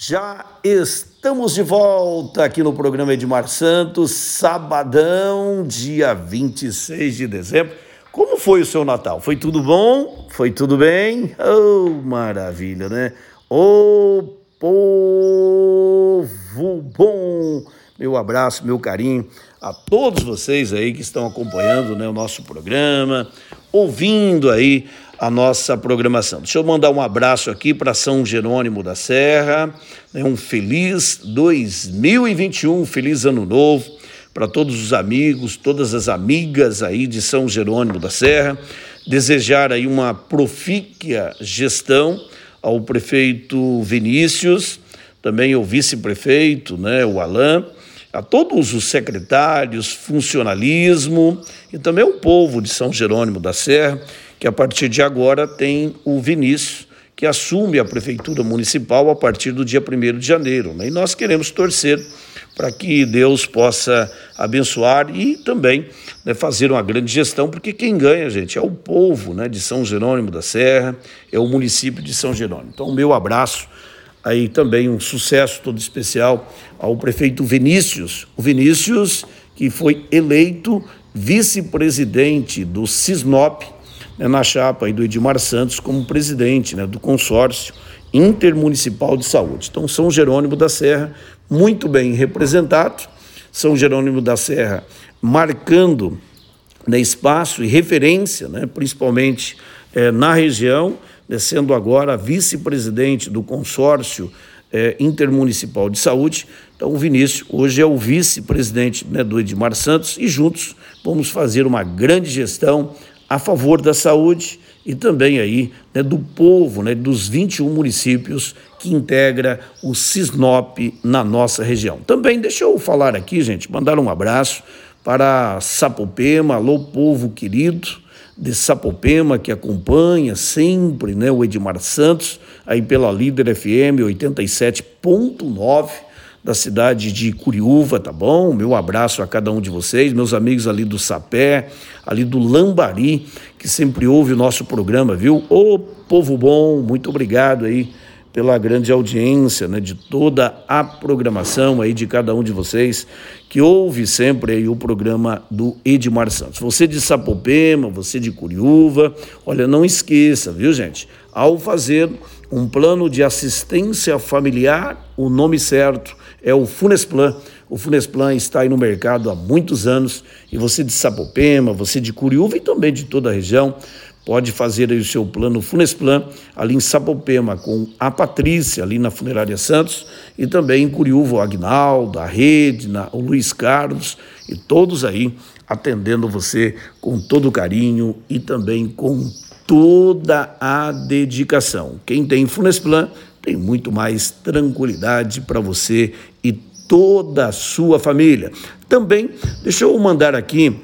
Já estamos de volta aqui no programa Edmar Santos, sabadão, dia 26 de dezembro. Como foi o seu Natal? Foi tudo bom? Foi tudo bem? Oh, maravilha, né? Ô oh, povo bom! Meu abraço, meu carinho a todos vocês aí que estão acompanhando né, o nosso programa, ouvindo aí a nossa programação. Deixa eu mandar um abraço aqui para São Jerônimo da Serra, né, um feliz 2021, um feliz ano novo para todos os amigos, todas as amigas aí de São Jerônimo da Serra. Desejar aí uma profíquia gestão ao prefeito Vinícius, também ao vice-prefeito, né, o Alain, a todos os secretários, funcionalismo e também o povo de São Jerônimo da Serra que a partir de agora tem o Vinícius, que assume a prefeitura municipal a partir do dia 1 de janeiro. Né? E nós queremos torcer para que Deus possa abençoar e também né, fazer uma grande gestão, porque quem ganha, gente, é o povo né, de São Jerônimo da Serra, é o município de São Jerônimo. Então, meu abraço aí também um sucesso todo especial ao prefeito Vinícius. O Vinícius, que foi eleito vice-presidente do Cisnop, né, na chapa aí do Edmar Santos como presidente né, do consórcio intermunicipal de saúde. Então, São Jerônimo da Serra, muito bem representado, São Jerônimo da Serra marcando né, espaço e referência, né, principalmente é, na região, sendo agora vice-presidente do consórcio é, intermunicipal de saúde. Então, o Vinícius hoje é o vice-presidente né, do Edmar Santos e juntos vamos fazer uma grande gestão a favor da saúde e também aí né, do povo, né, dos 21 municípios que integra o Cisnop na nossa região. Também deixa eu falar aqui, gente, mandar um abraço para Sapopema, alô povo querido de Sapopema que acompanha sempre, né, o Edmar Santos, aí pela Líder FM 87.9 da cidade de Curiúva, tá bom? Meu abraço a cada um de vocês, meus amigos ali do Sapé, ali do Lambari, que sempre ouve o nosso programa, viu? Ô povo bom, muito obrigado aí pela grande audiência, né, de toda a programação aí de cada um de vocês que ouve sempre aí o programa do Edmar Santos. Você de Sapopema, você de Curiúva, olha, não esqueça, viu, gente? Ao fazer um plano de assistência familiar, o nome certo é o Funesplan. O Funesplan está aí no mercado há muitos anos e você de Sapopema, você de Curiúva e também de toda a região pode fazer o seu plano Funesplan ali em Sapopema com a Patrícia ali na Funerária Santos e também em Curiúva o Agnaldo, a Rede, o Luiz Carlos e todos aí atendendo você com todo carinho e também com toda a dedicação. Quem tem Funesplan tem muito mais tranquilidade para você e toda a sua família. Também, deixa eu mandar aqui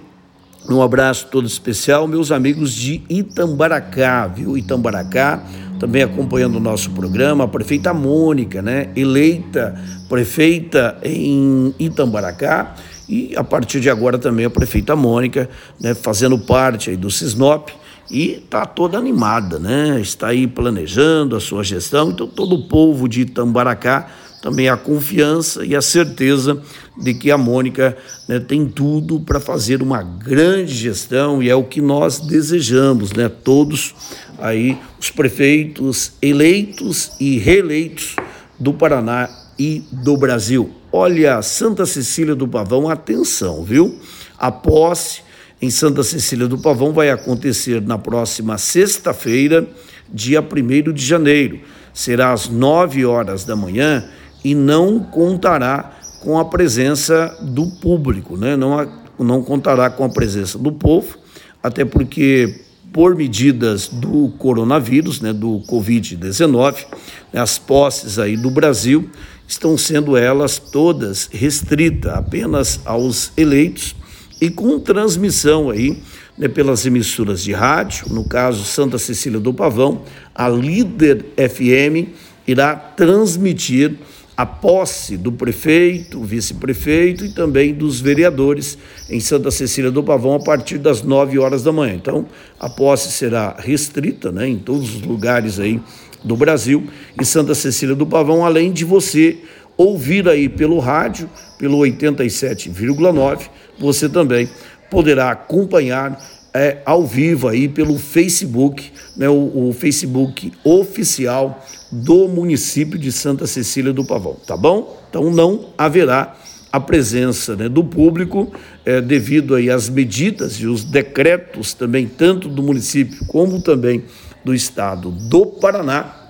um abraço todo especial, meus amigos de Itambaracá, viu? Itambaracá, também acompanhando o nosso programa, a prefeita Mônica, né? Eleita prefeita em Itambaracá e a partir de agora também a prefeita Mônica, né? Fazendo parte aí do Cisnop e está toda animada, né? Está aí planejando a sua gestão. Então, todo o povo de Itambaracá também a confiança e a certeza de que a Mônica né, tem tudo para fazer uma grande gestão e é o que nós desejamos, né? Todos aí os prefeitos eleitos e reeleitos do Paraná e do Brasil. Olha, Santa Cecília do Pavão, atenção, viu? A posse em Santa Cecília do Pavão vai acontecer na próxima sexta-feira, dia 1 de janeiro. Será às 9 horas da manhã e não contará com a presença do público, né? não, não contará com a presença do povo, até porque, por medidas do coronavírus, né, do Covid-19, as posses aí do Brasil estão sendo elas todas restritas apenas aos eleitos e com transmissão aí né, pelas emissoras de rádio, no caso Santa Cecília do Pavão, a Líder FM irá transmitir a posse do prefeito, vice-prefeito e também dos vereadores em Santa Cecília do Pavão a partir das 9 horas da manhã. Então, a posse será restrita né, em todos os lugares aí do Brasil e Santa Cecília do Pavão, além de você ouvir aí pelo rádio, pelo 87,9, você também poderá acompanhar é, ao vivo aí pelo Facebook, né, o, o, Facebook oficial do município de Santa Cecília do Pavão, tá bom? Então não haverá a presença né, do público é, devido aí às medidas e os decretos também tanto do município como também do estado do Paraná.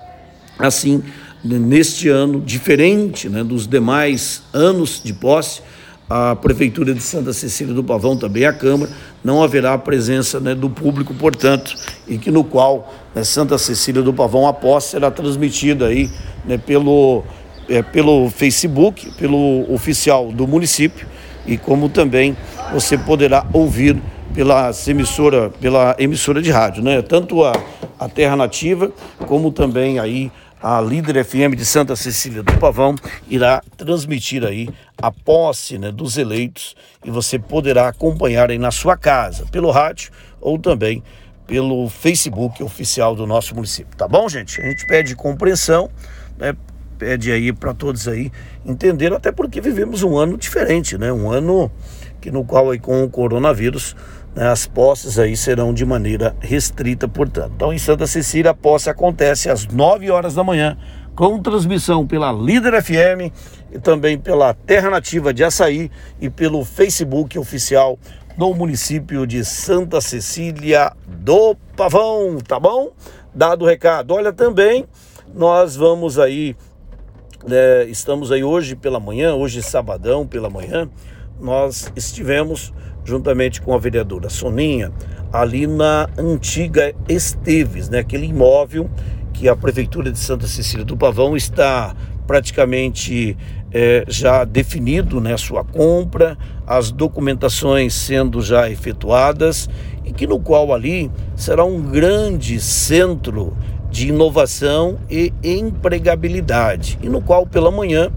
Assim, neste ano, diferente né, dos demais anos de posse, a Prefeitura de Santa Cecília do Pavão, também a Câmara, não haverá presença né, do público, portanto, e que no qual né, Santa Cecília do Pavão, a posse será transmitida aí né, pelo, é, pelo Facebook, pelo oficial do município, e como também você poderá ouvir pela emissora, pela emissora de rádio, né? Tanto a, a Terra Nativa como também aí a Líder FM de Santa Cecília do Pavão irá transmitir aí a posse né, dos eleitos e você poderá acompanhar aí na sua casa, pelo rádio ou também pelo Facebook oficial do nosso município. Tá bom, gente? A gente pede compreensão, né? Pede aí para todos aí entender, até porque vivemos um ano diferente, né? Um ano que no qual aí com o coronavírus né, as posses aí serão de maneira restrita, portanto. Então, em Santa Cecília, a posse acontece às 9 horas da manhã, com transmissão pela Líder FM e também pela Terra Nativa de Açaí e pelo Facebook oficial do município de Santa Cecília do Pavão, tá bom? Dado o recado. Olha, também nós vamos aí, né, estamos aí hoje pela manhã, hoje sabadão pela manhã, nós estivemos juntamente com a vereadora Soninha, ali na antiga Esteves, né, aquele imóvel que a Prefeitura de Santa Cecília do Pavão está praticamente é, já definido né, sua compra, as documentações sendo já efetuadas e que no qual ali será um grande centro de inovação e empregabilidade e no qual pela manhã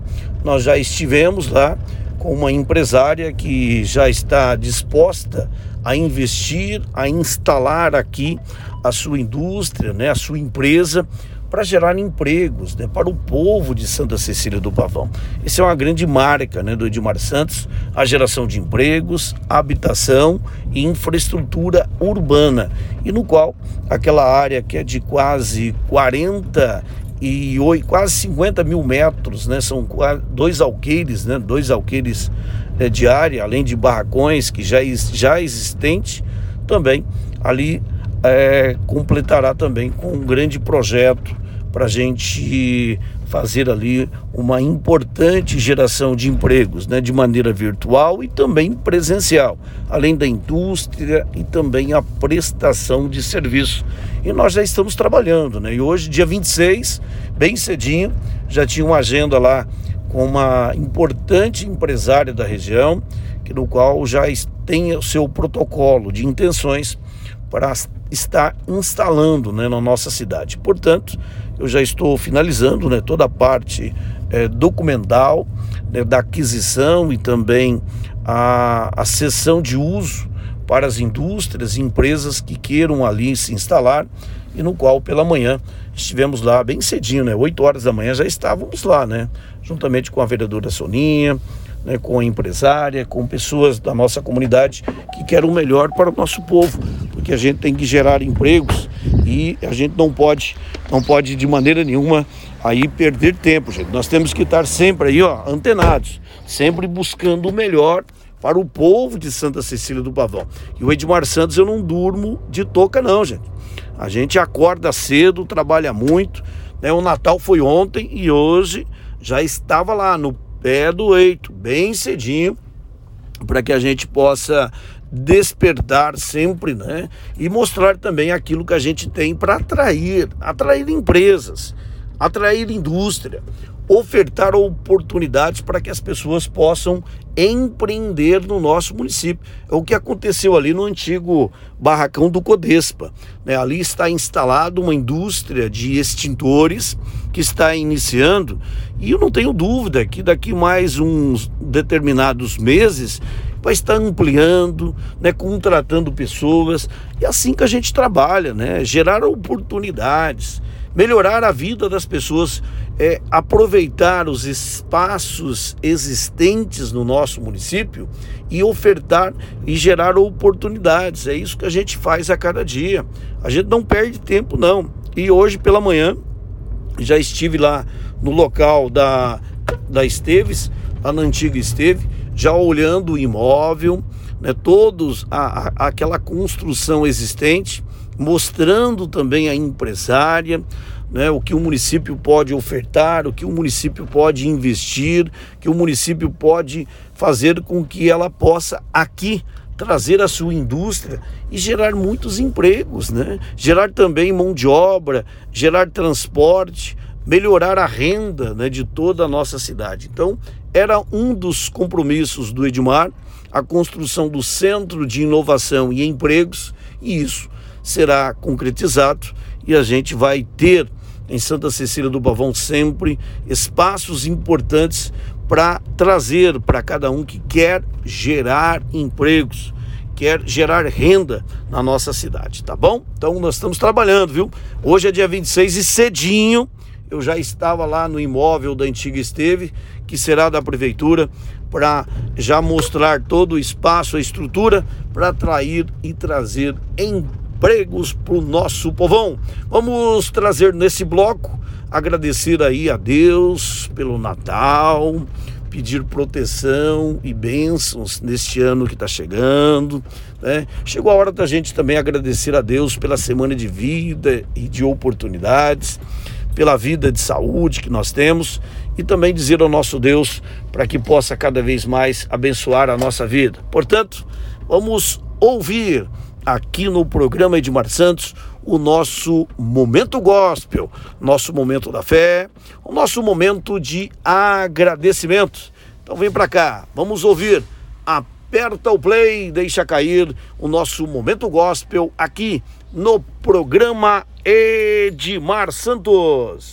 nós já estivemos lá com uma empresária que já está disposta a investir, a instalar aqui a sua indústria, né, a sua empresa, para gerar empregos né, para o povo de Santa Cecília do Pavão. Essa é uma grande marca né, do Edmar Santos, a geração de empregos, habitação e infraestrutura urbana, e no qual aquela área que é de quase 40 e quase 50 mil metros, né? São dois alqueires, né? Dois alqueires é, de área, além de barracões que já, já existente, também ali é, completará também com um grande projeto para a gente fazer ali uma importante geração de empregos, né, de maneira virtual e também presencial, além da indústria e também a prestação de serviço. E nós já estamos trabalhando, né? E hoje, dia 26, bem cedinho, já tinha uma agenda lá com uma importante empresária da região, que no qual já tem o seu protocolo de intenções para estar instalando né, na nossa cidade. Portanto, eu já estou finalizando né, toda a parte é, documental né, da aquisição e também a, a sessão de uso para as indústrias e empresas que queiram ali se instalar e no qual pela manhã estivemos lá bem cedinho, né? 8 horas da manhã já estávamos lá, né? Juntamente com a vereadora Soninha, né, com a empresária, com pessoas da nossa comunidade que querem o melhor para o nosso povo, porque a gente tem que gerar empregos e a gente não pode, não pode de maneira nenhuma aí perder tempo, gente. Nós temos que estar sempre aí, ó, antenados, sempre buscando o melhor para o povo de Santa Cecília do Pavão. E o Edmar Santos eu não durmo de toca não, gente. A gente acorda cedo, trabalha muito, né? O Natal foi ontem e hoje já estava lá no pé do eito, bem cedinho, para que a gente possa despertar sempre, né? E mostrar também aquilo que a gente tem para atrair, atrair empresas, atrair indústria, ofertar oportunidades para que as pessoas possam empreender no nosso município. É o que aconteceu ali no antigo barracão do Codespa. Né? Ali está instalada uma indústria de extintores que está iniciando e eu não tenho dúvida que daqui mais uns determinados meses vai estar ampliando, né, contratando pessoas. E é assim que a gente trabalha, né? Gerar oportunidades melhorar a vida das pessoas, é, aproveitar os espaços existentes no nosso município e ofertar e gerar oportunidades. É isso que a gente faz a cada dia. A gente não perde tempo, não. E hoje pela manhã já estive lá no local da, da Esteves, lá na antiga Esteve, já olhando o imóvel, né, todos a, a, aquela construção existente, mostrando também a empresária, né, o que o município pode ofertar, o que o município pode investir, que o município pode fazer com que ela possa aqui trazer a sua indústria e gerar muitos empregos, né? Gerar também mão de obra, gerar transporte, melhorar a renda né, de toda a nossa cidade. Então, era um dos compromissos do Edmar a construção do Centro de Inovação e Empregos, e isso será concretizado e a gente vai ter em Santa Cecília do Pavão sempre espaços importantes para trazer para cada um que quer gerar empregos, quer gerar renda na nossa cidade, tá bom? Então nós estamos trabalhando, viu? Hoje é dia 26 e cedinho eu já estava lá no imóvel da antiga Esteve, que será da prefeitura, para já mostrar todo o espaço, a estrutura, para atrair e trazer empregos para o nosso povão. Vamos trazer nesse bloco, agradecer aí a Deus pelo Natal, pedir proteção e bênçãos neste ano que está chegando. Né? Chegou a hora da gente também agradecer a Deus pela semana de vida e de oportunidades pela vida de saúde que nós temos e também dizer ao nosso Deus para que possa cada vez mais abençoar a nossa vida. Portanto, vamos ouvir aqui no programa Edmar Santos o nosso momento gospel, nosso momento da fé, o nosso momento de agradecimento. Então vem para cá, vamos ouvir. Aperta o play, deixa cair o nosso momento gospel aqui no programa Edmar Santos.